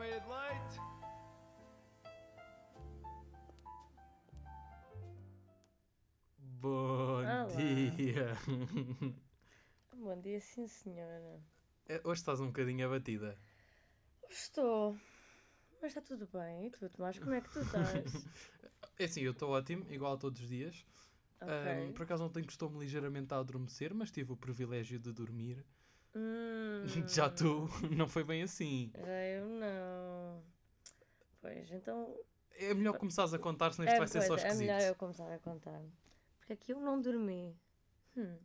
red light. Bom Olá. dia! Bom dia, sim senhora. Eh, Hoje estás um bocadinho abatida. Estou. Mas está tudo bem. E tu, Tomás, como é que tu estás? É assim, eu estou ótimo, igual a todos os dias. ok. Ahm, por acaso ontem costumo ligeiramente a adormecer, mas tive o privilégio de dormir. Hum, Já tu, não foi bem assim. Eu não. Pois, então. É melhor começares a contar, senão isto é, vai ser pois, só é esquisito. melhor eu começar a contar. Porque aqui eu não dormi. Hum.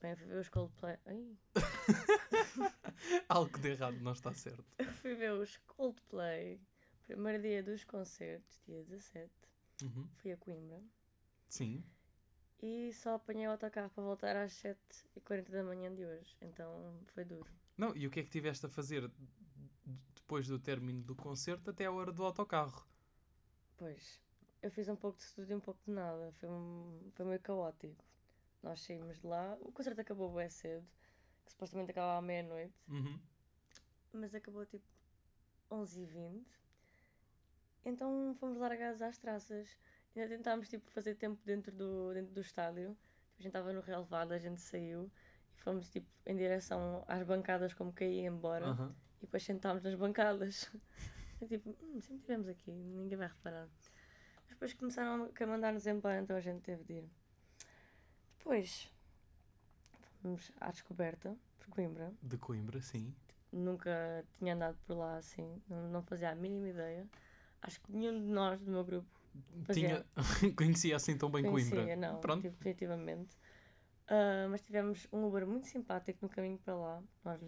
Bem, eu fui ver os Coldplay. Ai, Algo de errado não está certo. eu fui ver os Coldplay. Primeiro dia dos concertos, dia 17. Uhum. Fui a Coimbra. Sim. E só apanhei o autocarro para voltar às 7h40 da manhã de hoje. Então foi duro. Não, e o que é que tiveste a fazer depois do término do concerto até a hora do autocarro? Pois, eu fiz um pouco de tudo e um pouco de nada. Foi, um, foi meio caótico. Nós saímos de lá, o concerto acabou bem cedo, que supostamente acabava à meia-noite, Uhum. mas acabou tipo 11h20. Então fomos largados às traças. Ainda tentámos tipo, fazer tempo dentro do, dentro do estádio. A gente estava no relevado, a gente saiu e fomos tipo, em direção às bancadas como que ia embora. Aham. E depois sentámos nas bancadas. É tipo, hum, sempre estivemos aqui, ninguém vai reparar. Mas depois começaram a mandar-nos embora, então a gente teve de ir. Depois fomos à descoberta, por Coimbra. De Coimbra, sim. Nunca tinha andado por lá assim, não, não fazia a mínima ideia. Acho que nenhum de nós, do meu grupo, Tinha... Conhecia assim tão bem conhecia, Coimbra. não, Pronto. tipo, definitivamente. Ah, mas tivemos um Uber muito simpático no caminho para lá. Nós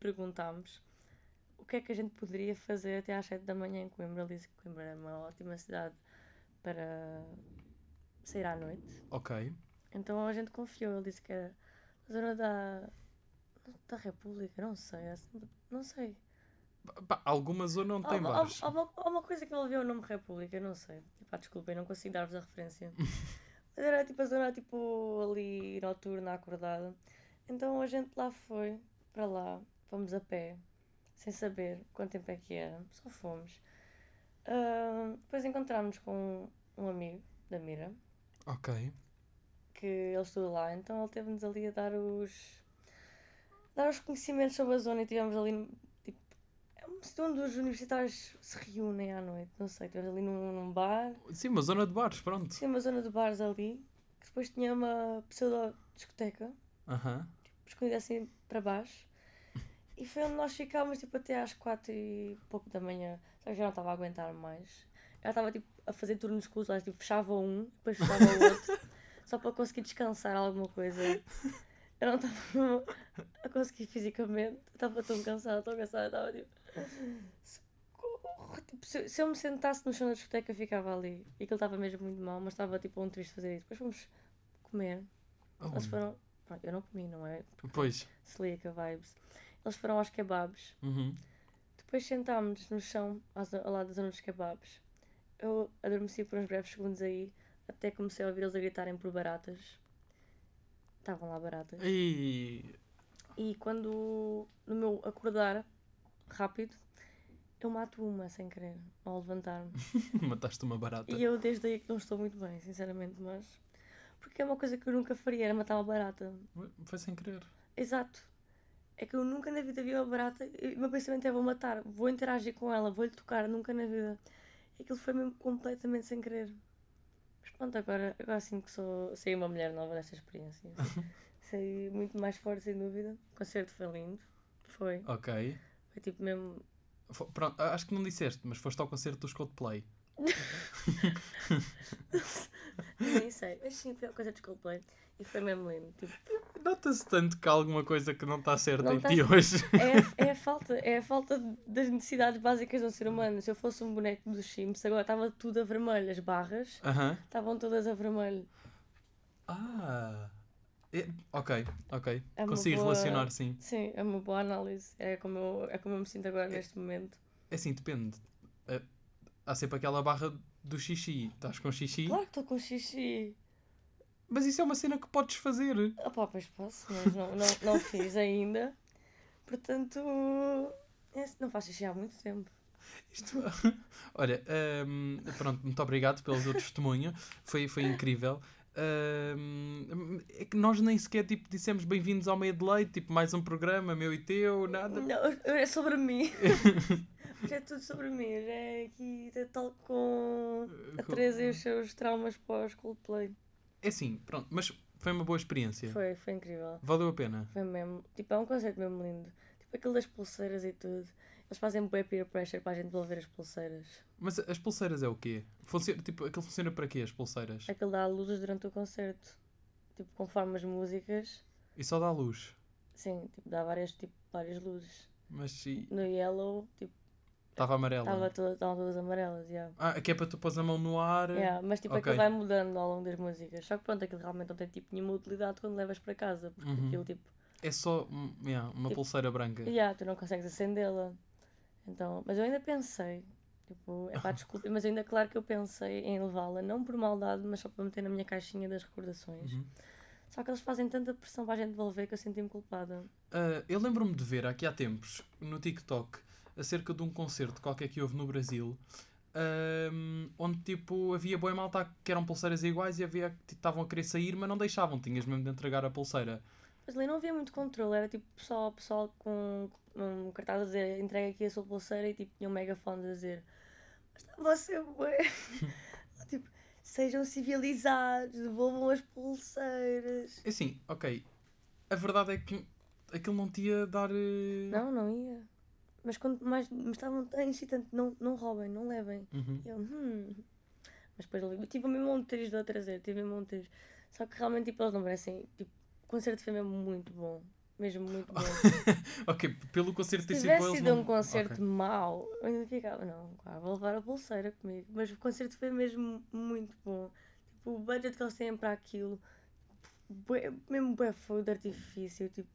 perguntámos o que é que a gente poderia fazer até às 7 da manhã em Coimbra. Ele disse que Coimbra era uma ótima cidade para sair à noite. Ok. Então a gente confiou. Ele disse que era na zona da, da República, não sei. assim, Não sei. Pá, alguma zona onde tem Há- há- bares. há uma, há uma coisa que viu o nome República, não sei. Epá, desculpem, não consigo dar-vos a referência. Mas era tipo a zona tipo ali noturna, acordada. Então a gente lá foi, para lá, fomos a pé, sem saber quanto tempo é que era, só fomos. Ah, depois encontramos com um amigo da Mira, Ok. que ele estuda lá, então ele teve-nos ali a dar os dar os conhecimentos sobre a zona e estivemos ali é um sítio onde os universitários se reúnem à noite, não sei, estivemos ali num, num bar, Sim, uma zona de bares, pronto. tinha uma zona de bares ali, que depois tinha uma pseudo-discoteca, Aham. escondida assim para baixo, e foi onde nós ficámos tipo até às quatro e pouco da manhã, só que já não estava a aguentar mais. Ela estava tipo a fazer turnos com os olhos, tipo fechava um, depois fechava o outro, só para conseguir descansar alguma coisa. Eu não estava a conseguir fisicamente, estava tão cansada, tão cansada, estava tipo. Socorro! Tipo, se, se eu me sentasse no chão da discoteca, eu ficava ali. E aquilo estava mesmo muito mal, mas estava tipo um triste fazer isso. Depois fomos comer. Oh, Eles foram. Pronto, eu não comi, não é? Pois. Celíaca vibes. Eles foram aos kebabs. Uhum. Depois sentámos-nos no chão, ao lado da zona dos kebabs. Eu adormeci por uns breves segundos aí, até comecei a ouvir eles a gritarem por baratas. Estavam lá baratas. E. E quando, no meu acordar rápido, eu mato uma sem querer, ao levantar-me. Mataste uma barata. E eu desde aí que não estou muito bem, sinceramente, mas. Porque é uma coisa que eu nunca faria, era matar uma barata. Foi sem querer. Exato. É que eu nunca na vida vi uma barata e o meu pensamento é vou matar, vou interagir com ela, vou-lhe tocar, nunca na vida. E aquilo foi mesmo completamente sem querer. Mas pronto, agora, agora sim que sou, sei uma mulher nova desta experiência. Sei muito mais forte, sem dúvida. O concerto foi lindo. Foi. Ok. Foi tipo mesmo. Fo- Pronto, acho que não disseste, mas foste ao concerto dos Coldplay. Nem sei. Mas sim, foi a coisa de Coldplay. E foi mesmo lindo. Tipo, Nota-se tanto que há alguma coisa que não está certa Não em tá ti hoje. é, é, a falta, é a falta das necessidades básicas do ser humano. Se eu fosse um boneco dos Sims, agora estava tudo a vermelho. As barras Aham. estavam todas a vermelho. Ah. É- ok, ok. É Consigo boa- relacionar, sim. Sim, é uma boa análise. É como eu, é como eu me sinto agora neste momento. É assim, depende. Eh, há sempre aquela barra do xixi. Estás com xixi, Claro que estou com xixi. Mas isso é uma cena que podes fazer. Opá, pois posso, mas não, não, não fiz ainda. Portanto, esse- não faço xixi há muito tempo. Isto... Olha, hum, pronto, muito obrigado pelo teu testemunho. Foi, foi incrível. Hum, é que nós nem sequer tipo, dissemos bem-vindos ao meio de leite, tipo, mais um programa, meu e teu, nada. Não, é sobre mim. É tudo sobre mim. Hoje é aqui é tal com a Teresa e os seus traumas pós Coldplay. É assim, pronto, mas foi uma boa experiência. Foi, foi incrível. Valeu a pena. Foi mesmo. Tipo, é um concerto mesmo lindo. Tipo, aquilo das pulseiras e tudo. Eles fazem bué peer pressure para a gente devolver as pulseiras. Mas as pulseiras é o quê? Funciona, tipo, aquilo funciona para quê, as pulseiras? Aquilo dá luzes durante o concerto. Tipo, conforme as músicas. E só dá luz. Sim, tipo, dá várias, tipo, várias luzes. Mas se No Yellow, tipo, estava amarela. estava toda- estavam todas amarelas, yeah. Ah, que é para tu pôs a mão no ar. Yeah, mas tipo, ok. aquilo vai mudando ao longo das músicas. Só que pronto, aquilo realmente não tem tipo nenhuma utilidade quando levas para casa. Porque Uhum. aquilo tipo, É só hum, yeah, uma Tipo, pulseira branca. yeah, tu não consegues acendê-la. Então, mas eu ainda pensei, tipo, é pá, desculpa, mas ainda claro que eu pensei em levá-la, não por maldade, mas só para meter na minha caixinha das recordações. Uhum. Só que eles fazem tanta pressão para a gente devolver que eu senti-me culpada. Ah, eu lembro-me de ver aqui há tempos, no TikTok, acerca de um concerto qualquer que houve no Brasil, ahm, onde tipo havia boa malta que eram pulseiras iguais e havia que tipo, estavam a querer sair, mas não deixavam, tinhas mesmo de entregar a pulseira. Mas ali não havia muito controle, era tipo só pessoal com um cartaz a dizer entrega aqui a sua pulseira e tipo tinha um megafone a dizer mas estava a ser bué. tipo, sejam civilizados, devolvam as pulseiras. É Assim, ok, a verdade é que aquilo não ia dar. eh, Não, não ia. Mas quando mais me estavam tão incitante, não, não roubem, não levem. Uhum. Eu, hum. Mas depois eu tive mesmo um triz de trazer, tive mesmo um triz. Só que realmente tipo, eles não merecem. Tipo, o concerto foi mesmo muito bom. Mesmo muito bom. ok, pelo concerto ter Se sido com tivesse eles. sido não- um concerto ok. mau, eu ainda ficava, não, claro, vou levar a pulseira comigo. Mas o concerto foi mesmo muito bom. Tipo, o budget que eles têm para aquilo, bué- mesmo bué fogo de artifício, tipo,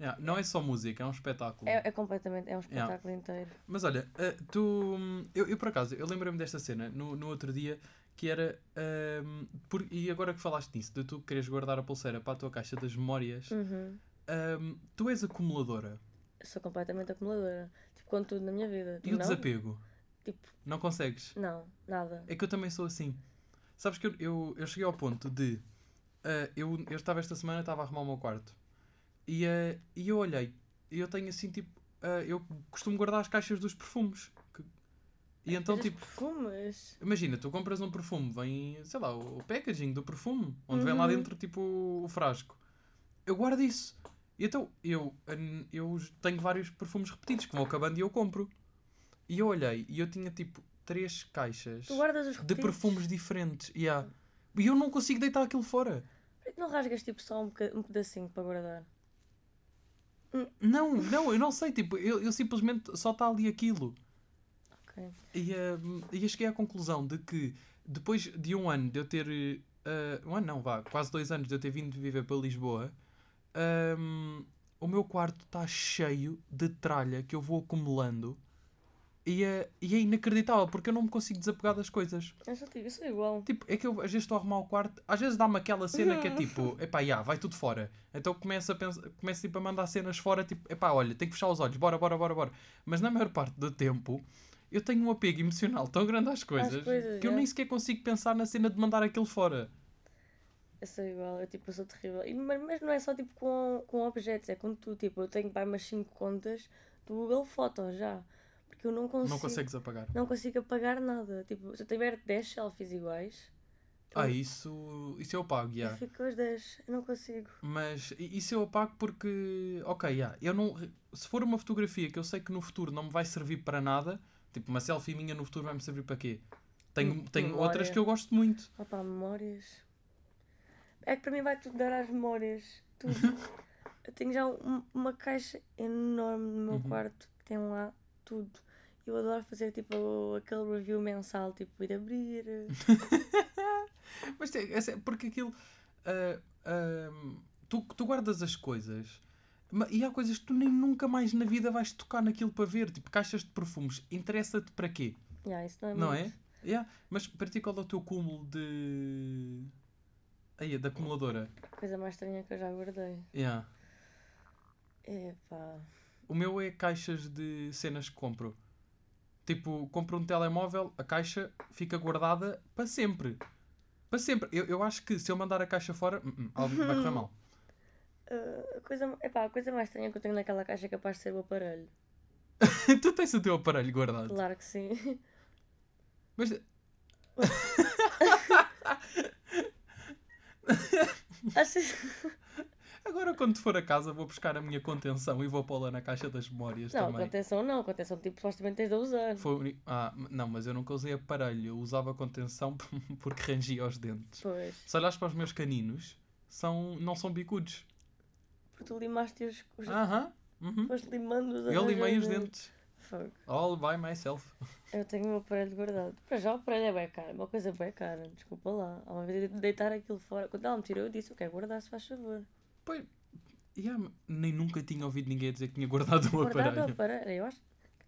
Yeah, não é só música, é um espetáculo. é, é completamente, é um espetáculo inteiro. Mas olha, ah, tu. Eu, eu por acaso, eu lembrei-me desta cena no, no outro dia que era. ahm, por- e agora que falaste nisso, de tu queres guardar a pulseira para a tua caixa das memórias, Uhum. ahm, tu és acumuladora Eu sou completamente acumuladora. Tipo, com tudo na minha vida. E o não? desapego? Tipo, Não consegues? não, nada. É que eu também sou assim. Sabes que eu, eu, eu cheguei ao ponto de. ah, eu, eu estava esta semana, estava a arrumar o meu quarto e, ah, e eu olhei e eu tenho assim tipo. ah, eu costumo guardar as caixas dos perfumes. que- e então tipo. perfumes. Imagina, tu compras um perfume, vem, sei lá, o packaging do perfume, onde vem lá Uhum. dentro tipo o frasco. Eu guardo isso. E então eu, eu tenho vários perfumes repetidos que vão acabando e eu compro. E eu olhei e eu tinha tipo três caixas de perfumes diferentes. Yeah. E eu não consigo deitar aquilo fora. Por que não rasgas tipo só um, um pedacinho para guardar? Não, não, eu não sei. Tipo, eu, eu simplesmente só está ali aquilo. Ok. E, hum, e eu cheguei à conclusão de que depois de um ano de eu ter. eh, um ano não, vá, quase dois anos de eu ter vindo viver para Lisboa, hum, o meu quarto está cheio de tralha que eu vou acumulando. E é, e é inacreditável porque eu não me consigo desapegar das coisas. Eu sou, eu sou igual. Tipo, é que eu às vezes estou a arrumar o quarto, às vezes dá-me aquela cena que é tipo, epá, já, vai tudo fora. Então começo a, pensar, começo tipo, a mandar cenas fora, tipo, epá, olha, tenho que fechar os olhos, bora, bora, bora, bora. Mas na maior parte do tempo, eu tenho um apego emocional tão grande às coisas, coisas, que eu é. nem sequer consigo pensar na cena de mandar aquilo fora. Eu sou igual, eu tipo, eu sou terrível. E, mas, mas não é só tipo com, com objetos, é com tudo. Tipo, eu tenho pá, umas 5 contas do Google Fotos já. Porque eu não consigo. Não consegues apagar. Não consigo apagar nada. Tipo, se eu tiver 10 selfies iguais, Ah, isso, isso eu pago, já. eu fico com as 10. Eu não consigo. Mas isso eu apago porque, ok, yeah, eu não, se for uma fotografia que eu sei que no futuro não me vai servir para nada, tipo uma selfie minha no futuro vai me servir para quê? Tenho, Hum, tenho memória. outras que eu gosto muito. Opa, memórias. É que para mim vai tudo dar às memórias. Tudo. eu tenho já um- uma caixa enorme no meu Uhum. quarto que tem lá tudo. Eu adoro fazer tipo aquele review mensal, tipo ir abrir. Mas é, porque aquilo. ah, ah, tu, tu guardas as coisas e há coisas que tu nem nunca mais na vida vais tocar naquilo para ver. Tipo, caixas de perfumes. Interessa-te para quê? Yeah, isso não é Não muito. é? Yeah. Mas para ti, qual é o teu cúmulo de. Aí, da acumuladora? A coisa mais estranha que eu já guardei. Yeah. Epá. O meu é caixas de cenas que compro. Tipo, compro um telemóvel, a caixa fica guardada para sempre. Para sempre. Eu, eu acho que se eu mandar a caixa fora, hum, hum, algo vai correr mal. Uh, a, coisa, epá, a coisa mais estranha que eu tenho naquela caixa é capaz de ser o aparelho. tu tens o teu aparelho guardado. Claro que sim. Mas. Achas... Agora, quando for a casa, vou buscar a minha contenção e vou pô-la na caixa das memórias Não, também. contenção não. Contenção tipo, supostamente tens de usar. Foi Ah, não, mas eu nunca usei aparelho. Eu usava contenção porque rangia os dentes. Pois. Se olhares para os meus caninos, são... não são bicudos. Porque tu limaste os... os... Aham. uhum. Foste limando-os. Eu limei os dentes. Fogo. All by myself. Eu tenho o meu aparelho guardado. Para já o aparelho é bem caro. é Uma coisa bem cara. Desculpa lá. Há uma vez de deitar aquilo fora. Quando ela me tirou, eu disse, eu quero guardar, se faz favor. Pois, yeah, nem nunca tinha ouvido ninguém dizer que tinha guardado um Guardado aparelho. aparelho. Eu acho...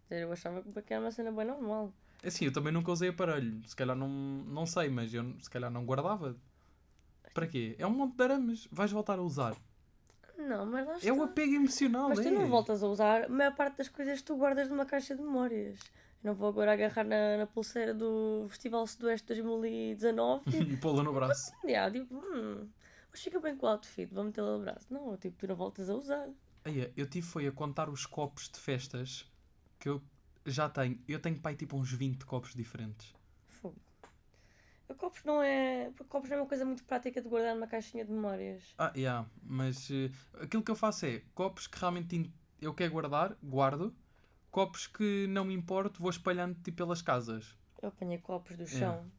dizer, Eu achava que era uma cena bem normal. Assim, eu também nunca usei aparelho. Se calhar não, não sei, mas eu se calhar não guardava. Para quê? É um monte de arames. Vais voltar a usar. Não, mas lá está. É o apego emocional, Mas tu é. não voltas a usar a maior parte das coisas que tu guardas numa caixa de memórias. Eu não vou agora agarrar na, na pulseira do Festival Sudoeste 2019 tipo, e pô-la no braço. yeah, tipo, hum, hoje fica bem com o outfit, vou metê-lo no braço. Não, tipo, tu não voltas a usar. Aí, eu tive foi a contar os copos de festas que eu já tenho. Eu tenho pai tipo uns 20 copos diferentes. Fogo. O copos não é. Copos não é uma coisa muito prática de guardar numa caixinha de memórias. Ah, yeah, mas eh, aquilo que eu faço é copos que realmente eu quero guardar, guardo. Copos que não me importo, vou espalhando tipo pelas casas. Eu apanhei copos do É. chão.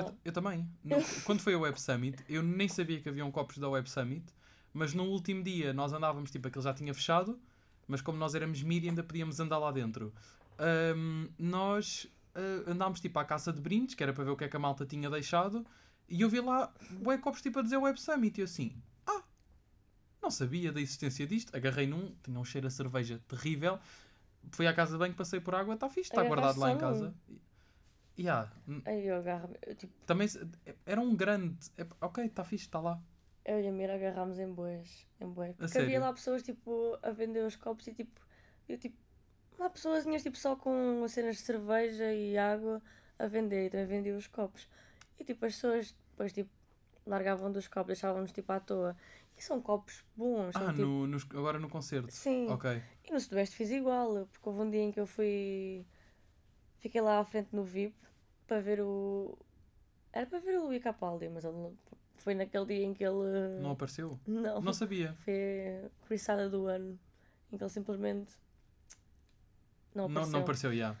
Eu, eu também. No- quando foi a Web Summit, eu nem sabia que haviam copos da Web Summit, mas no último dia nós andávamos, tipo, aquele já tinha fechado, mas como nós éramos mídia ainda podíamos andar lá dentro. Ahm, nós ah, andámos tipo à caça de brindes, que era para ver o que é que a malta tinha deixado, e eu vi lá bué copos tipo a dizer Web Summit, e eu assim, ah, não sabia da existência disto, agarrei num, tinha um cheiro a cerveja terrível, fui à casa de banho, passei por água, está fixe, está guardado lá em casa. Yeah, Aí eu agarro. Tipo, também era um grande. ok, está fixe, está lá. Eu e a Mira agarrámos em boas. Em boas. Porque havia lá pessoas tipo a vender os copos e tipo. Eu tipo. Lá pessoas tipo só com cenas de cerveja e água a vender e também vendiam os copos. E tipo as pessoas depois tipo largavam dos copos, deixavam-nos tipo à toa. E são copos bons. São, Ah, tipo, no, agora no concerto. Sim. Ok. E no Sudoeste fiz igual, porque houve um dia em que eu fui. Fiquei lá à frente no VIP para ver o. Era para ver o Luís Capaldi, mas ele não- foi naquele dia em que ele. Não apareceu? Não. Não sabia. Foi a cobiçada do ano em que ele simplesmente não Não, apareceu. não apareceu, já.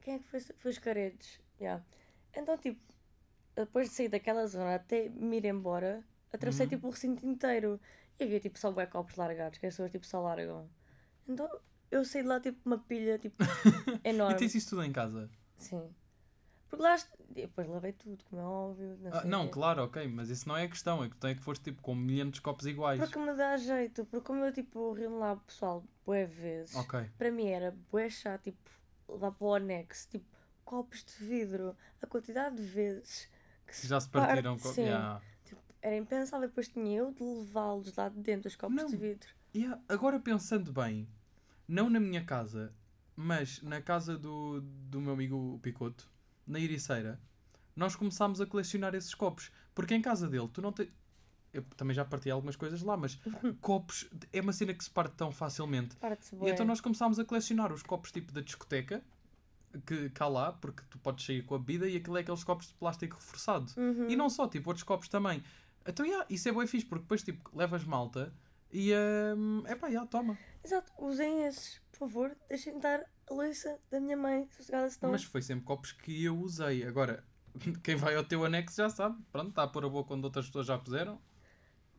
Quem é que foi? Foi os caretos. Yeah. Então, tipo, depois de sair daquela zona até me ir embora, atravessei Uhum. tipo o recinto inteiro e havia tipo só bué copos largados, que as pessoas tipo só largam. Então eu saí de lá tipo uma pilha tipo E enorme. tens isso tudo em casa? Sim. Porque lá depois lavei tudo, como é óbvio. Não, Ah, não, claro, ok, mas isso não é a questão. A questão é que foste tipo com milhares de copos iguais. Porque me dá jeito, porque como eu tipo reúno lá pessoal bué vezes. Ok. para mim era bué chato, tipo, levar para o anexo, tipo, copos de vidro, a quantidade de vezes que se Já se partiram. co- sim. Yeah. tipo, era impensável, depois tinha eu de levá-los lá de dentro, os copos Não. de vidro. Yeah, Agora pensando bem, não na minha casa, mas na casa do, do meu amigo Picoto, na Iriceira, nós começámos a colecionar esses copos. Porque em casa dele, tu não tens. Eu também já parti algumas coisas lá, mas copos é uma cena que se parte tão facilmente. E então nós começámos a colecionar os copos tipo da discoteca, que cá lá, porque tu podes sair com a bebida e aquilo é aqueles copos de plástico reforçado. Uhum. E não só, tipo, outros copos também. Então, yeah, isso é bem fixe, porque depois, tipo, levas malta e, é pá, yeah, toma. Exato, usem esses, por favor, deixem estar a louça da minha mãe, sossegada se não. Mas foi sempre copos que eu usei. Agora, quem vai ao teu anexo já sabe. Pronto, está a pôr a boca quando outras pessoas já puseram.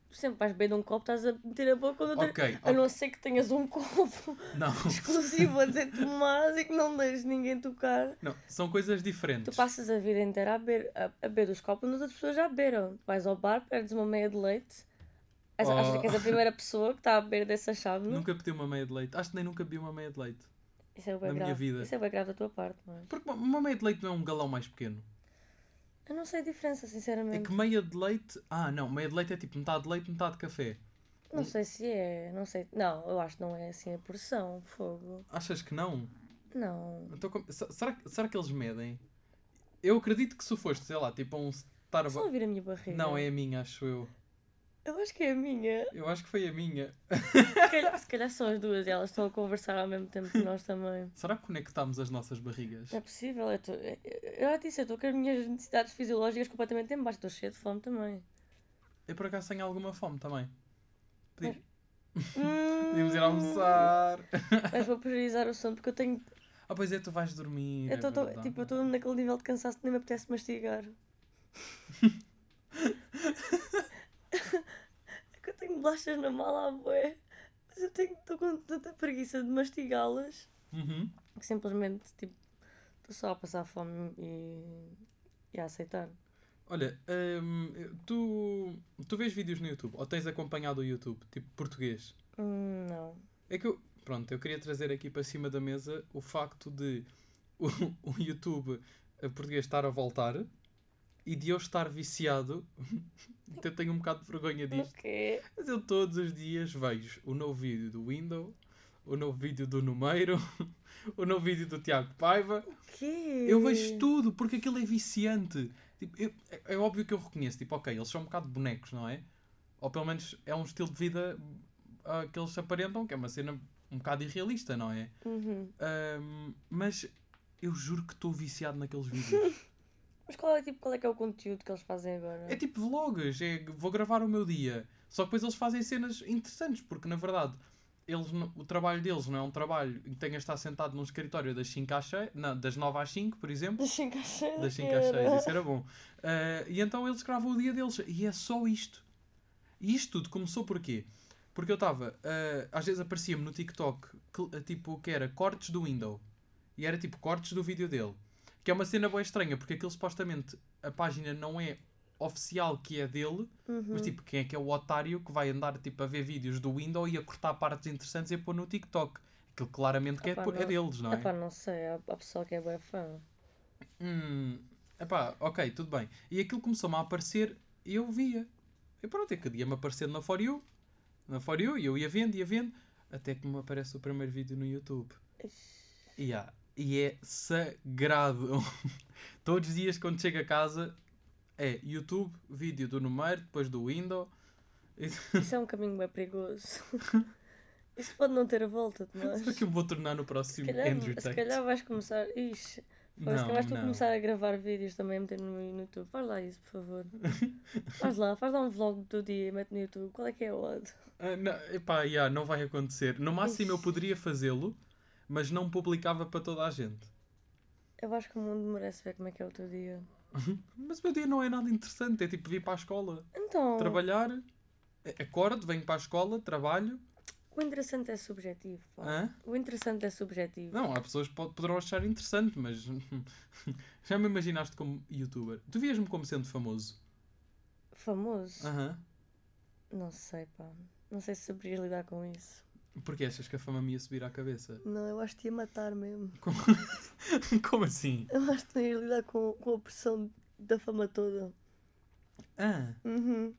Sempre vais beber de um copo, estás a meter a boca quando outra... Ok, A não ser que tenhas um copo não. exclusivo a dizer Tomás e que não deixes ninguém tocar. Não, são coisas diferentes. Tu passas a vida inteira a beber, a, a beber dos copos onde as outras pessoas já beberam. Tu vais ao bar, perdes uma meia de leite. Achas Oh. achas que és a primeira pessoa que está a beber dessa chave? Nunca pedi uma meia de leite. Acho que nem nunca bebi uma meia de leite. Isso é bem na minha grave. vida. Isso é bem grave da tua parte, mas... Porque uma- meia de leite não é um galão mais pequeno. Eu não sei a diferença, É sinceramente. que meia de leite. Ah, não, meia de leite é tipo metade de leite, metade de café. Não sei se é, não sei. Não, eu acho que não é assim a porção, fogo. Achas que não? Não. Então, será, que- será que eles medem? Eu acredito que se foste, sei lá, tipo a um Starbucks. ouvir a minha barriga. Não, é a minha, acho eu. Eu acho que é a minha. Eu acho que foi a minha. Se calhar, se calhar são as duas e elas estão a conversar ao mesmo tempo que nós também. Será que conectámos as nossas barrigas? É possível. Eu, tô, eu, já disse, eu estou com as minhas necessidades fisiológicas completamente em baixo. Estou cheia de fome também. Eu por acaso tenho alguma fome também. Hum, Podíamos ir almoçar. Mas vou priorizar o sono porque eu tenho. Ah, pois é, tu vais dormir. Eu é tô- verdade. tipo, eu estou naquele nível de cansaço que nem me apetece mastigar. é que eu tenho bolachas na mala à bué. Mas eu tenho estou com tanta preguiça de mastigá-las Uhum. que simplesmente tipo estou só a passar fome e, e a aceitar. Olha, hum, tu, tu vês vídeos no YouTube ou tens acompanhado o YouTube, tipo português? Hum, não. É que eu, pronto, eu queria trazer aqui para cima da mesa o facto de o, o YouTube eh, português estar a voltar e de eu estar viciado. Eu tenho um bocado de vergonha disto. O quê? Mas eu todos os dias vejo o novo vídeo do Windows, o novo vídeo do Numeiro, o novo vídeo do Tiago Paiva. O quê? Eu vejo tudo porque aquilo é viciante. Tipo, eu- é, é óbvio que eu reconheço, tipo, ok, eles são um bocado bonecos, não é? Ou pelo menos é um estilo de vida ah, que eles aparentam, que é uma cena um bocado irrealista, não é? Uhum. Ahm, mas eu juro que estou viciado naqueles vídeos. Mas qual é, tipo, qual é que é o conteúdo que eles fazem agora? É tipo vlogs, é, vou gravar o meu dia. Só que depois eles fazem cenas interessantes, porque na verdade eles, o trabalho deles não é um trabalho em que tenhas de estar sentado num escritório das 5 às 6, não, das 9 às 5, por exemplo. Das 5 às 6. Das 5 às 6, isso era bom. Ah, e então eles gravam o dia deles. E é só isto. E isto tudo começou porquê? Porque eu estava, ah, às vezes aparecia-me no TikTok, que, ah, tipo, que era cortes do Windows. E era tipo cortes do vídeo dele. Que é uma cena boa estranha, porque aquilo supostamente, a página não é oficial que é dele, Uhum. mas tipo, quem é que é o otário que vai andar tipo, a ver vídeos do Windows e a cortar partes interessantes e a pôr no TikTok? Aquilo claramente que é, Epá, é não- deles, não é? Epá, não sei, há, pessoal que é bem fã. Hum, epá, ok, tudo bem. E aquilo começou-me a aparecer e eu via. E pronto, é que ia-me aparecendo na For You. Na For You, e eu ia vendo, ia vendo, até que me aparece o primeiro vídeo no YouTube. E, há- e é sagrado. Todos os dias quando chego a casa é YouTube, vídeo do número, depois do Windows. Isso é um caminho bem perigoso. Isso pode não ter a volta de nós. Será que eu vou tornar no Se próximo calhar, Andrew se Tate? calhar vais começar. Ixi, se calhar vais tu começar a gravar vídeos também a meter no YouTube. Faz lá isso, por favor. faz lá, faz lá um vlog do dia e mete no YouTube. Qual é que é o odd? Ah, não, epá, yeah, não vai acontecer. No máximo eu Ixi. poderia fazê-lo, mas não publicava para toda a gente. Eu acho que o mundo merece ver como é que é o teu dia. Mas o meu dia não é nada interessante. É tipo vir para a escola, Então, trabalhar, a- acordo, venho para a escola, trabalho. o interessante é subjetivo. Pá. O interessante é subjetivo. Não, há pessoas que pod- poderão achar interessante, mas já me imaginaste como youtuber. Tu vias-me como sendo famoso. Famoso? Aham. Não sei, pá. Não sei se saberias lidar com isso. Porque achas que a fama me ia subir à cabeça? Não, eu acho que te ia matar mesmo. como assim? Eu acho que não ia lidar com, com a pressão da fama toda. Ah, Uhum.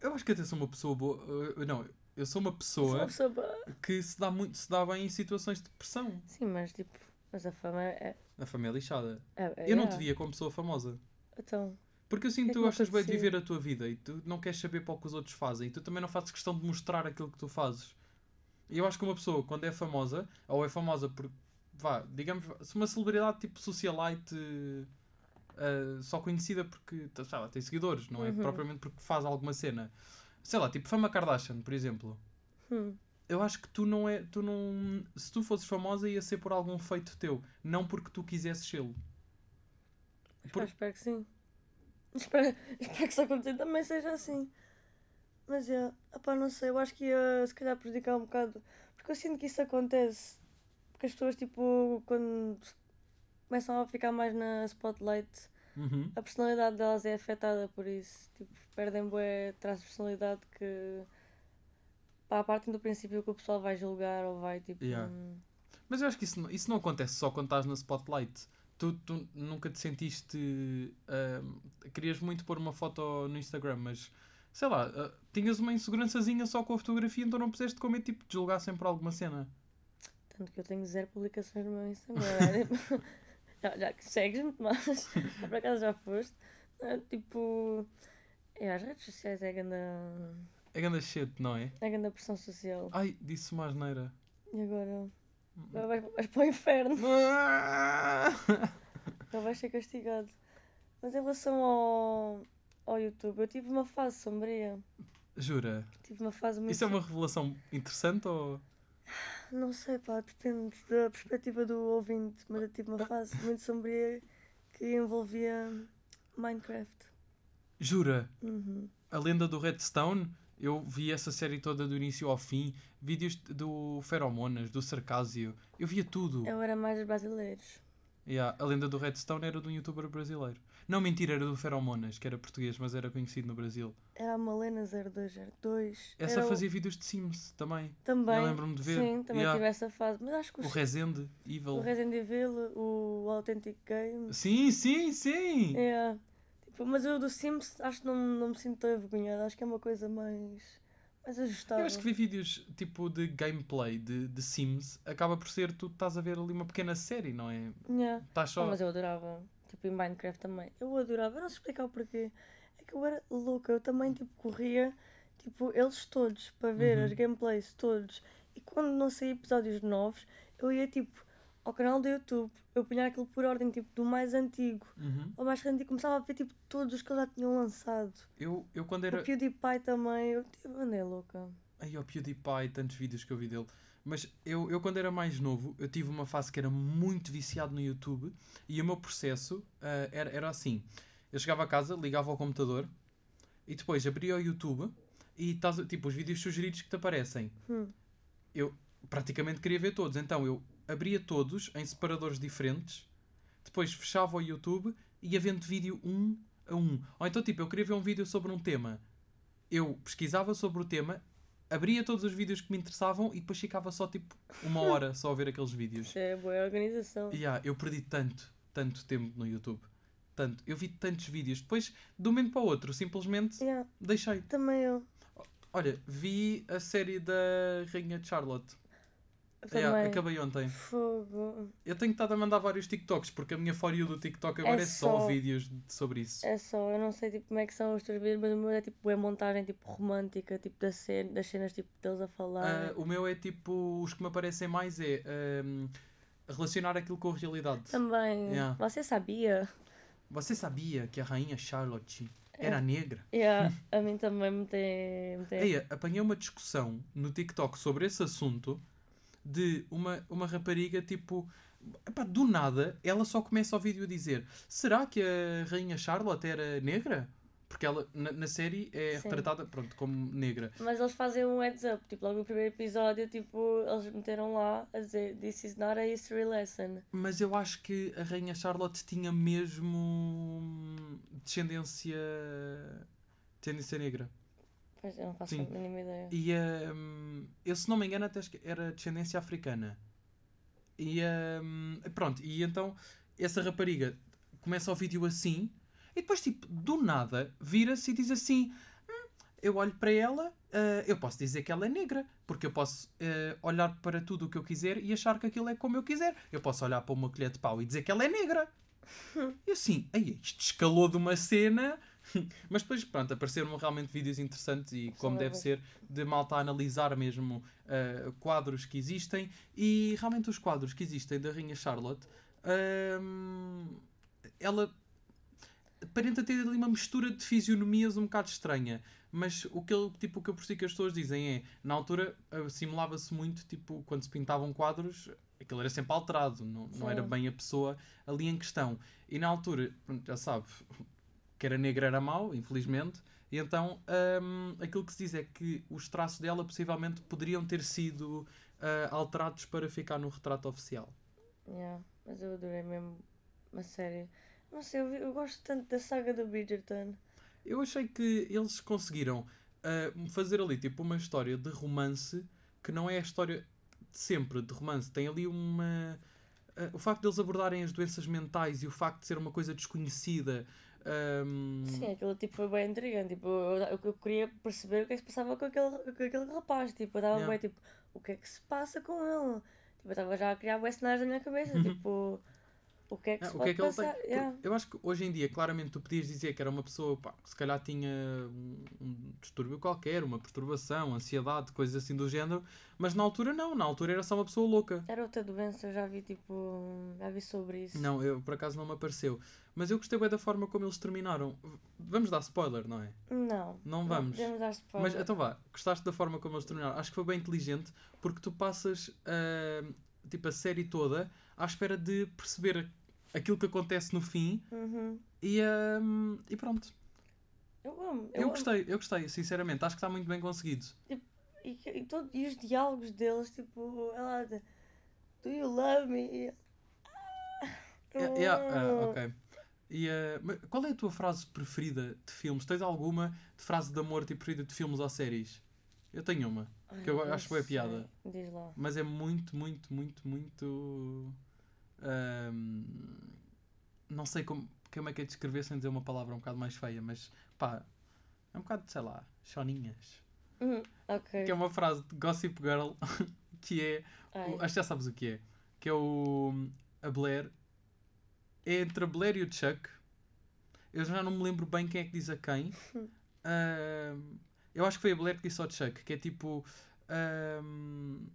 eu acho que até sou uma pessoa boa. Não, eu sou uma Sou pessoa uma pessoa boa. que se dá, muito, se dá bem em situações de pressão. Sim, mas tipo, mas a fama é. A fama é lixada. é, é Eu não é. te via como pessoa famosa. Então, Porque eu sinto É que tu que não gostas bem de viver a tua vida e tu não queres saber para o que os outros fazem. E tu também não fazes questão de mostrar aquilo que tu fazes. Eu acho que uma pessoa, quando é famosa, ou é famosa por, vá, digamos, se uma celebridade tipo socialite, eh, só conhecida porque, sei lá, tem seguidores, não é Uhum. propriamente porque faz alguma cena. Sei lá, tipo Fama Kardashian, por exemplo. hum, Eu acho que tu não é, tu não, se tu fosses famosa ia ser por algum feito teu, não porque tu quisesses sê-lo. Por- espero que sim. Espero, espero que só contigo também seja assim. Mas é, opá, não sei, eu acho que ia se calhar prejudicar um bocado. Porque eu sinto que isso acontece. Porque as pessoas, tipo, quando começam a ficar mais na spotlight, Uhum. a personalidade delas é afetada por isso. Tipo, perdem bué traços de personalidade que. Pá, partem do princípio que o pessoal vai julgar ou vai, tipo. Yeah. hum, Mas eu acho que isso, não- isso não acontece só quando estás na spotlight. Tu, tu nunca te sentiste. ahm, querias muito pôr uma foto no Instagram, mas sei lá, ah, tinhas uma insegurançazinha só com a fotografia, então não puseste com medo tipo, de julgar sempre alguma cena. Tanto que eu tenho zero publicações no meu Instagram. é tipo, já, já que segues-me, mas por acaso já foste. É, tipo, é, as redes sociais é a grande, É grande shit, não é? é a grande pressão social. Ai, disse uma asneira. E agora agora vais, vais para o inferno, Ah! agora vais ser castigado. Mas em relação ao, ao YouTube, eu tive uma fase sombria. Jura? Tive uma fase muito. Isso é uma revelação interessante ou. Não sei, pá, depende da perspectiva do ouvinte, mas eu tive uma fase muito sombria que envolvia Minecraft. Jura? Uhum. A lenda do Redstone? Eu vi essa série toda do início ao fim. Vídeos do Feromonas, do Sarcásio. Eu via tudo. Eu era mais brasileiros. Yeah, a lenda do Redstone era de um youtuber brasileiro. Não, mentira, era do Feromonas, que era português, mas era conhecido no Brasil. Era a Malena 0202. Essa Era o- fazia vídeos de Sims também. Também. eu lembro-me de ver. Sim, também Yeah. tive essa fase. Mas acho que O Resende, Evil. o Resident Evil, o Authentic Game. Sim, sim, sim! É. Tipo, mas eu do Sims acho que não, não me sinto tão envergonhada. Acho que é uma coisa mais. mais ajustável. Eu acho que vi vídeos tipo de gameplay de, de Sims. Acaba por ser tu estás a ver ali uma pequena série, não é? Yeah. Estás Ah, só. mas eu adorava. Tipo, em Minecraft também. Eu adorava. Eu não sei explicar o porquê. É que eu era louca. Eu também, tipo, corria, tipo, eles todos, para ver Uhum. as gameplays todos. E quando não saía episódios novos, eu ia, tipo, ao canal do YouTube. Eu punha aquilo por ordem, tipo, do mais antigo Uhum. ao mais recente e começava a ver, tipo, todos os que eles já tinham lançado. Eu, eu quando era. O PewDiePie também. Eu, tipo, andei louca. Ai, o PewDiePie, tantos vídeos que eu vi dele. Mas eu, eu, quando era mais novo, eu tive uma fase que era muito viciado no YouTube e o meu processo ah, era, era assim. Eu chegava a casa, ligava ao computador e depois abria o YouTube e estás, tipo, os vídeos sugeridos que te aparecem. Hum. Eu praticamente queria ver todos. Então eu abria todos em separadores diferentes, depois fechava o YouTube e ia vendo vídeo um a um. Ou então, tipo, eu queria ver um vídeo sobre um tema. Eu pesquisava sobre o tema, abria todos os vídeos que me interessavam e depois ficava só, tipo, uma hora só a ver aqueles vídeos. Isso é boa organização. E ah, eu perdi tanto, tanto tempo no YouTube. Tanto. Eu vi tantos vídeos. Depois, de um momento para o outro, simplesmente Yeah, deixei. também eu. Olha, vi a série da Rainha de Charlotte. Yeah, acabei ontem. Fogo. Eu tenho estado a mandar vários TikToks, porque a minha you do TikTok agora É é, só, só- vídeos de- sobre isso. É só, eu não sei tipo, como é que são os teus vídeos, mas o meu é tipo é montagem tipo romântica, tipo da cena, das cenas tipo deles a falar. Ah, o meu é tipo, os que me aparecem mais é ahm, relacionar aquilo com a realidade. Também. yeah. Você sabia? Você sabia que a Rainha Charlotte era negra? Yeah, a mim também me tem. Me tem... Ei, apanhei uma discussão no TikTok sobre esse assunto de uma, uma rapariga tipo. epá, do nada, ela só começa o vídeo a dizer: Será que a Rainha Charlotte era negra? Porque ela na, na série é Sim. retratada pronto, como negra. Mas eles fazem um heads up, tipo, logo no primeiro episódio, tipo, eles meteram lá a dizer This is not a history lesson. Mas eu acho que a Rainha Charlotte tinha mesmo descendência. descendência negra. Pois eu não faço Sim. a mínima ideia. E hum, eu, se não me engano, até era descendência africana. E hum, pronto, e então essa rapariga começa o vídeo assim, e depois, tipo, do nada, vira-se e diz assim: "Hum, Eu olho para ela, ah, eu posso dizer que ela é negra, porque eu posso ah, olhar para tudo o que eu quiser e achar que aquilo é como eu quiser. Eu posso olhar para uma colher de pau e dizer que ela é negra. E assim, aí, isto escalou de uma cena. Mas depois, pronto, apareceram realmente vídeos interessantes e como Sim, deve ser, de malta a analisar mesmo ah, quadros que existem. E realmente os quadros que existem da Rainha Charlotte, ela aparenta ter ali uma mistura de fisionomias um bocado estranha. Mas o que, eu, tipo, o que eu percebi que as pessoas dizem é, na altura assimilava-se muito, tipo, quando se pintavam quadros, aquilo era sempre alterado, não, não era bem a pessoa ali em questão. E na altura, já sabe, que era negra era mau, infelizmente, e então hum, aquilo que se diz é que os traços dela possivelmente poderiam ter sido ah, alterados para ficar no retrato oficial. Yeah, mas eu adorei mesmo uma série. Não sei, eu, eu gosto tanto da saga do Bridgerton. Eu achei que eles conseguiram ah, fazer ali tipo uma história de romance que não é a história de sempre de romance. Tem ali uma. ah, o facto de eles abordarem as doenças mentais e o facto de ser uma coisa desconhecida. Ahm, Sim, aquilo tipo foi bem intrigante. Tipo, eu, eu, queria perceber o que é que se passava com aquele, com aquele rapaz. Tipo, eu estava Yeah. bem tipo, o que é que se passa com ele? Eu estava já a criar bué cenários na minha cabeça, tipo, o que é que Ah, se o que é que ele tem? Yeah. Eu acho que hoje em dia, claramente, tu podias dizer que era uma pessoa pá, que se calhar tinha um, um distúrbio qualquer, uma perturbação, ansiedade, coisas assim do género, mas na altura não, na altura era só uma pessoa louca. Era outra doença, eu já vi, tipo, já vi sobre isso. Não, eu por acaso não me apareceu. Mas eu gostei bem da forma como eles terminaram. Vamos dar spoiler, não é? Não. Não vamos. podemos dar spoiler. Mas então vá, gostaste da forma como eles terminaram? Acho que foi bem inteligente porque tu passas ah, tipo a série toda à espera de perceber aquilo que acontece no fim Uhum. e, ah, e pronto. Eu amo. Eu, amo. gostei, eu gostei, sinceramente. Acho que está muito bem conseguido. E, que- e, todo- e os diálogos deles, tipo, ela de, Do you love me? E- Yeah, yeah, ah, ok. E, ah, mas qual é a tua frase preferida de filmes? Tens alguma de frase de amor tipo preferida de filmes ou séries? Eu tenho uma, Ai, que eu acho bué sei. piada. Diz lá. mas é muito, muito, muito, muito. ahm, não sei como, como é que é descrever sem dizer uma palavra um bocado mais feia, mas pá, é um bocado, sei lá, choninhas. Uhum, Ok. Que é uma frase de Gossip Girl que é. O- acho que já sabes o que é. Que é o. A Blair. É entre a Blair e o Chuck. Eu já não me lembro bem quem é que diz a quem. Ahm, eu acho que foi a Blair que disse ao Chuck. Que é tipo. ahm,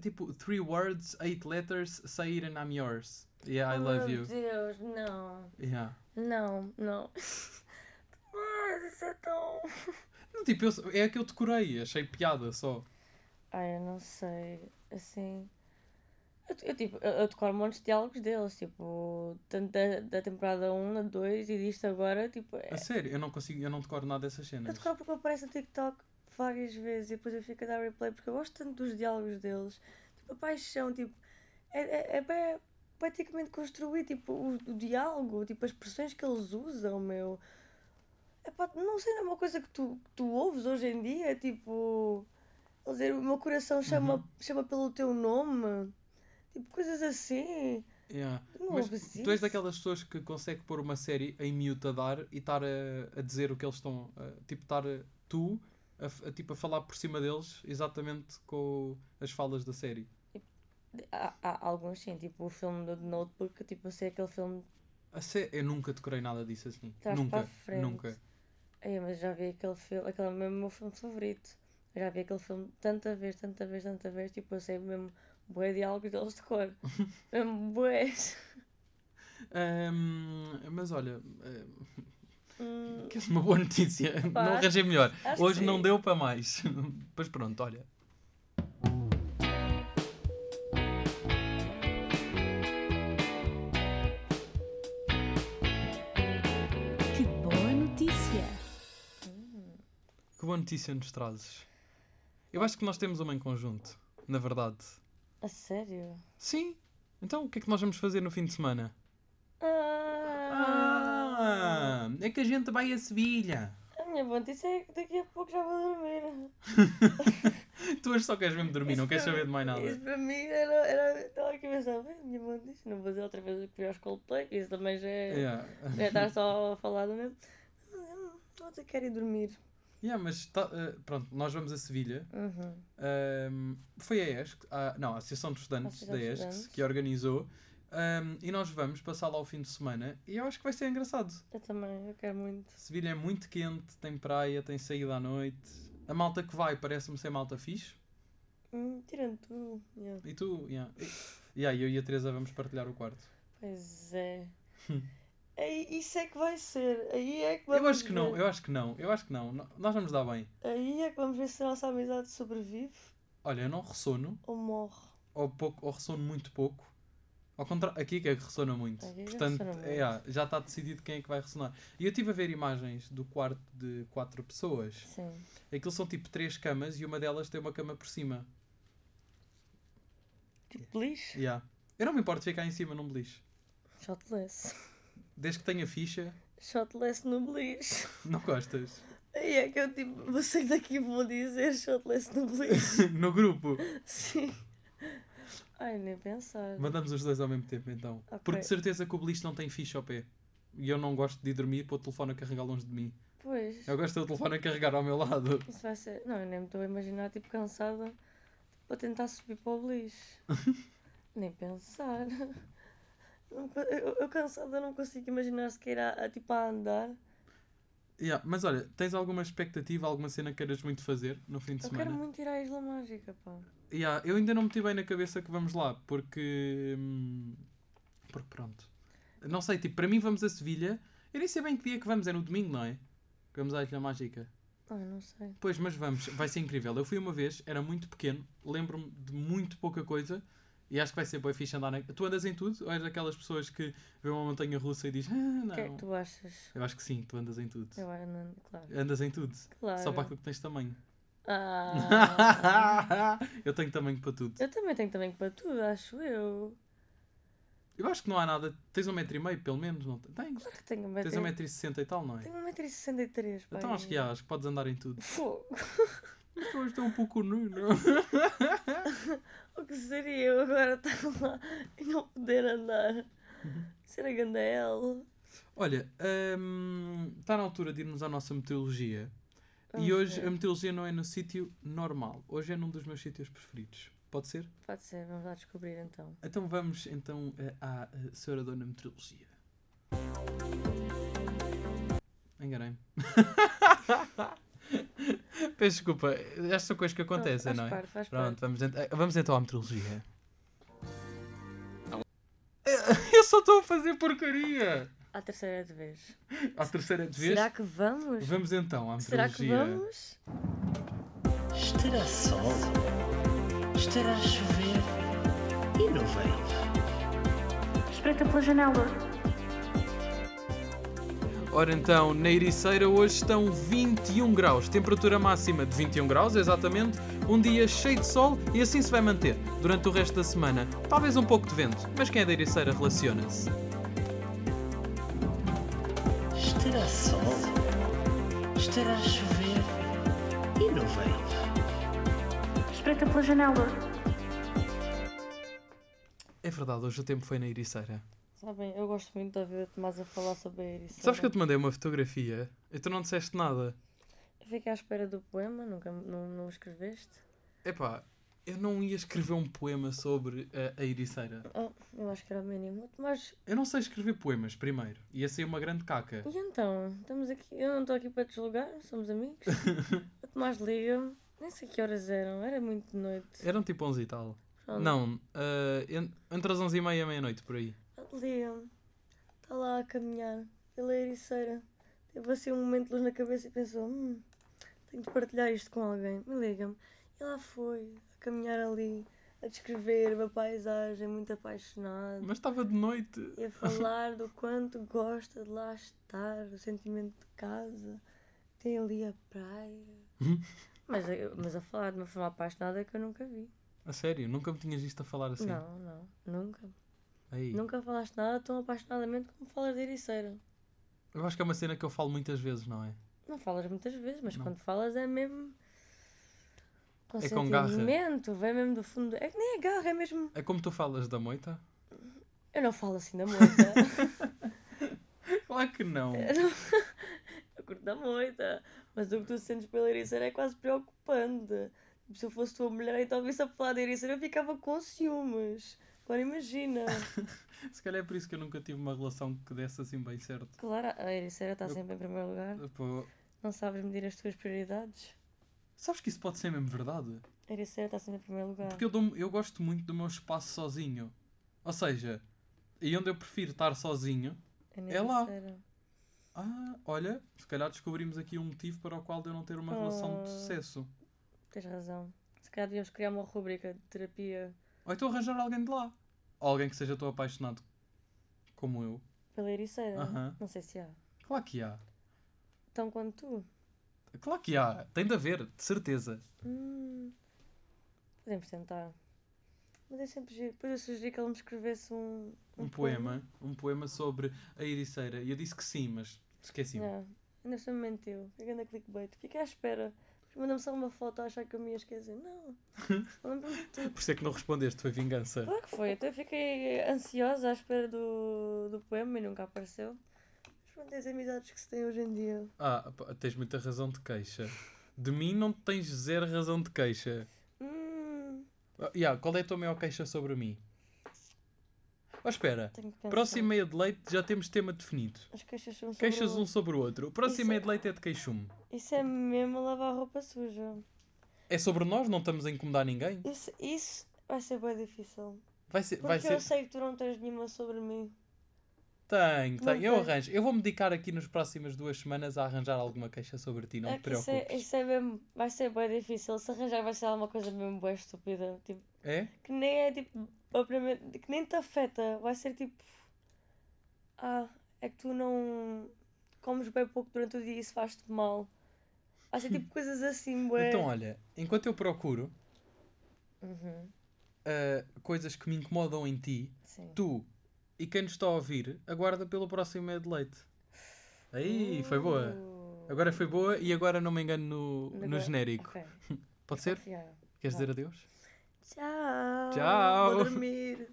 tipo, three words, eight letters, say it and I'm yours. Yeah, I Oh, love meu you. Deus, não. Yeah. Não, não. Mas isso é tão. Não, Tipo, eu- é a que eu decorei. Achei piada só. Ai, eu não sei. Assim. Eu, eu, tipo, eu, eu decoro montes de diálogos deles, tipo, tanto da, da temporada 1, da 2 e disto agora, tipo, é, A sério, eu não consigo, eu não decoro nada dessas eu cenas. decoro porque aparece no TikTok várias vezes e depois eu fico a dar replay porque eu gosto tanto dos diálogos deles, tipo, a paixão, tipo, é, é, é praticamente construir, tipo, o, o diálogo, tipo, as expressões que eles usam, meu. Epá, não sei, não é uma coisa que tu, que tu ouves hoje em dia, tipo, eles dizer, o meu coração chama, Uhum. chama pelo teu nome, tipo, coisas assim. Yeah. Tu não Mas ouves tu és daquelas pessoas que consegue pôr uma série em mute a dar e estar a, a dizer o que eles estão. a- tipo, estar tu a, a, tipo, a falar por cima deles exatamente com as falas da série. Há, há alguns sim, tipo o filme do Notebook, tipo, eu sei aquele filme, A sé... Eu nunca decorei nada disso assim. Trás nunca. Nunca. Ai, mas já vi aquele filme, aquele é mesmo meu filme favorito. Eu já vi aquele filme tanta vez, tanta vez, tanta vez, tipo, eu sei mesmo bué diálogos deles de cor. bués. Ahm, mas olha, Hum, queres uma boa notícia? Pá, não arranjei melhor. Hoje não deu para mais. Pois pronto, olha. Que boa notícia! Que boa notícia nos trazes. Eu acho que nós temos uma em conjunto, na verdade. A sério? Sim. Então, o que é que nós vamos fazer no fim de semana? Ah, Ah, é que a gente vai a Sevilha. a minha boa notícia é que daqui a pouco já vou dormir. Tu hoje só queres mesmo dormir, não Isso queres para- saber de mais nada. Isso para mim era. era estava aqui a pensar, minha boa notícia, não vou dizer outra vez que fui aos Coldplay, que isso também já é. Yeah. Já estar só a falar do mesmo. Hum, Não te quero ir dormir. Yeah, mas tá, eh, pronto, nós vamos a Sevilha. Uhum. Ahm, foi a ESC, a, não, a Associação de Estudantes da ESC, Estudantes. que organizou. Ahm, e nós vamos passar lá o fim de semana e eu acho que vai ser engraçado. Eu também, eu quero muito. Sevilha é muito quente, tem praia, tem saída à noite. A malta que vai parece-me ser malta fixe. Hum, tirando tu. yeah. E tu, yeah. E, yeah, eu e a Teresa vamos partilhar o quarto. Pois é. Aí, isso é que vai ser. Aí é que vamos Eu acho que não, ver. eu acho que não, eu acho que não. Nós vamos dar bem. Aí é que vamos ver se a nossa amizade sobrevive Olha, eu não ressono, ou morre. ou, pouco, ou ressono muito pouco. Ao contrário, aqui que é que ressona muito. Aqui é Portanto, ressona é, já está decidido quem é que vai ressonar. E eu estive a ver imagens do quarto de quatro pessoas. Sim. Aquilo são tipo três camas e uma delas tem uma cama por cima. Tipo lixo. Yeah. Eu não me importo ficar em cima num beliche. Shotless. Desde que tenha ficha, Shotless no beliche. não gostas. Aí é que eu tipo, vou sair daqui e vou dizer shotless no beliche. no grupo. Sim. Ai, nem pensar. Mandamos os dois ao mesmo tempo então. Ok. Porque de certeza que o beliche não tem ficha ao pé. E eu não gosto de ir dormir para o telefone a carregar longe de mim. Pois. Eu gosto do telefone a carregar ao meu lado. Isso vai ser. Não, eu nem me estou a imaginar, tipo, cansada para tentar subir para o beliche. Nem pensar. Eu, eu cansada não consigo imaginar sequer a, a, tipo a andar. Yeah, mas olha, tens alguma expectativa, alguma cena que queiras muito fazer no fim de Eu semana? quero muito ir à Isla Mágica, pá. Yeah, eu ainda não meti bem na cabeça que vamos lá, porque. hum, Porque pronto. Não sei, tipo, para mim vamos a Sevilha. Eu nem sei bem que dia que vamos, é no domingo, não é? Que vamos à Ilha Mágica. Ah, não sei. Pois, mas vamos, vai ser incrível. Eu fui uma vez, era muito pequeno, lembro-me de muito pouca coisa e acho que vai ser boa fixe andar na... Tu andas em tudo? Ou és daquelas pessoas que vê uma montanha russa e diz, ah, O não. que é que tu achas? Eu acho que sim, tu andas em tudo. Eu ando, claro. Andas em tudo. Claro. Só para aquilo que tens tamanho. Ah, eu tenho tamanho para tudo. eu também tenho também para tudo, acho eu. Eu acho que não há nada. Tens um metro e meio, pelo menos, não tens? Claro que tenho Tens um 1,63m. metro e sessenta e tal, não é? Tenho 1,63m, pá. Então acho que há, acho que podes andar em tudo. Fogo. Tu és tão pouco nuno. O que seria eu agora estar lá e não poder andar? Ser a Gandel. Olha, hum, está na altura de irmos à nossa meteorologia. E hoje ver. a meteorologia não é no sítio normal. Hoje é num dos meus sítios preferidos. Pode ser? Pode ser, vamos lá descobrir então. Então vamos então eh, à eh, senhora dona meteorologia. Enganei-me. Peço desculpa. Estas são coisas que acontecem, faz não é? Parte, faz Pronto, parte. vamos, ent- vamos então à meteorologia. Eu só estou a fazer porcaria! À terceira de vez. À terceira de vez. Será que vamos? Vamos então à Será que meteorologia. vamos? Estará sol? Estará a chover? E não veio? Espreita pela janela. Ora então, na Ericeira hoje estão 21 graus, temperatura máxima de 21 graus, exatamente, um dia cheio de sol e assim se vai manter durante o resto da semana. Talvez um pouco de vento, mas quem é da Ericeira relaciona-se. Estará sol? Estará a chover? E não veio? Espreita pela janela. É verdade, hoje o tempo foi na Ericeira. Sabem, eu gosto muito de ouvir o Tomás a falar sobre a Ericeira. Sabes que eu te mandei uma fotografia e tu não disseste nada. Eu fiquei à espera do poema, nunca não, não o escreveste. Epá, eu não ia escrever um poema sobre a, a Ericeira. Oh, eu acho que era o mínimo. O Tomás, Eu não sei escrever poemas, primeiro. Ia ser uma grande caca. e então? Estamos aqui, eu não estou aqui para deslugar, somos amigos. o Tomás liga-me, nem sei que horas eram, era muito de noite. Eram tipo 11 e tal. Pronto. Não, en- entre as 11 e meia e meia-noite, por aí. Liga-me, está lá a caminhar pela Ericeira. Teve assim um momento de luz na cabeça e pensou: hum, tenho de partilhar isto com alguém. Me liga-me. E lá foi, a caminhar ali, a descrever uma paisagem muito apaixonado. Mas estava de noite. E a falar do quanto gosta de lá estar, o sentimento de casa, tem ali a praia. mas, eu- mas a falar de uma forma apaixonada é que eu nunca vi. A sério, nunca me tinhas visto a falar assim. Não, não, nunca. Aí. Nunca falaste nada tão apaixonadamente como falas de Ericeira. Eu acho que é uma cena que eu falo muitas vezes, não é? Não falas muitas vezes, mas Não. quando falas é mesmo. Com É com garra. vem mesmo do fundo. É que nem é garra, é mesmo. É como tu falas da moita? Eu não falo assim da moita. Claro que não. eu, não... eu curto da moita. Mas o que tu sentes pela Ericeira é quase preocupante. Se eu fosse tua mulher e te ouvisse a falar de Ericeira, eu ficava com ciúmes. Agora imagina. Se calhar é por isso que eu nunca tive uma relação que desse assim bem certo. Claro, a Ericeira está sempre em primeiro lugar. Pô, Não sabes medir as tuas prioridades. sabes que isso pode ser mesmo verdade? A Ericeira está sempre em primeiro lugar. Porque eu, dou- eu gosto muito do meu espaço sozinho. Ou seja, e onde eu prefiro estar sozinho. é lá. Ah, olha, se calhar descobrimos aqui um motivo para o qual de eu não ter uma relação de Oh. sucesso. Tens razão. Se calhar devíamos criar uma rubrica de terapia Ou então arranjar alguém de lá. Alguém que seja tão apaixonado como eu. pela Ericeira. Aham. Não sei se há. Claro que há. Tão quanto tu. Claro que há. Tem de haver, de certeza. Hum, podemos tentar. Mas é sempre giro. Depois eu sugeri que ele me escrevesse um, Um, poema. Um poema sobre a Ericeira. E eu disse que sim, mas esqueci-me. Não, ainda me mentiu. Fiquei na clickbait. Fiquei à espera. Mandou-me só uma foto a achar que eu me ia esquecer. Não. Por isso é que não respondeste, foi vingança. Claro que foi. Eu fiquei ansiosa à espera do, do poema e nunca apareceu. Mas pronto, as amizades que se tem hoje em dia. Ah, tens muita razão de queixa. De mim não tens zero razão de queixa. Hum, Ah, yeah, qual é a tua maior queixa sobre mim? Oh, espera. Próximo meia de leite já temos tema definido. As queixas são sobre Queixas o- um sobre o outro. O próximo Isso- meia de leite é de queixume. Isso é mesmo lavar roupa suja. É sobre nós, não estamos a incomodar ninguém. Isso, isso vai ser bem difícil. Vai ser. Porque Vai ser... eu sei que tu não tens nenhuma sobre mim. Tenho, Não tenho. Eu tens. arranjo. Eu vou-me dedicar aqui nas próximas duas semanas a arranjar alguma queixa sobre ti, não é te que isso é, preocupes. isso é mesmo. Vai ser bem difícil. Se arranjar vai ser alguma coisa mesmo bem estúpida. Tipo, É? que nem é tipo. Propriamente- Que nem te afeta. Vai ser tipo. Ah, é que tu não. Comes bem pouco durante o dia e isso faz-te mal. Vai ser tipo coisas assim, bué. Então, olha, enquanto eu procuro Uhum, ah, coisas que me incomodam em ti, sim. tu e quem nos está a ouvir, aguarda pelo próximo de leite. Aí, foi boa. Uh, Agora foi boa e agora não me engano no, no genérico. ok, Pode ser? confiar. Queres Vai. dizer adeus? Tchau. Tchau. Vou dormir.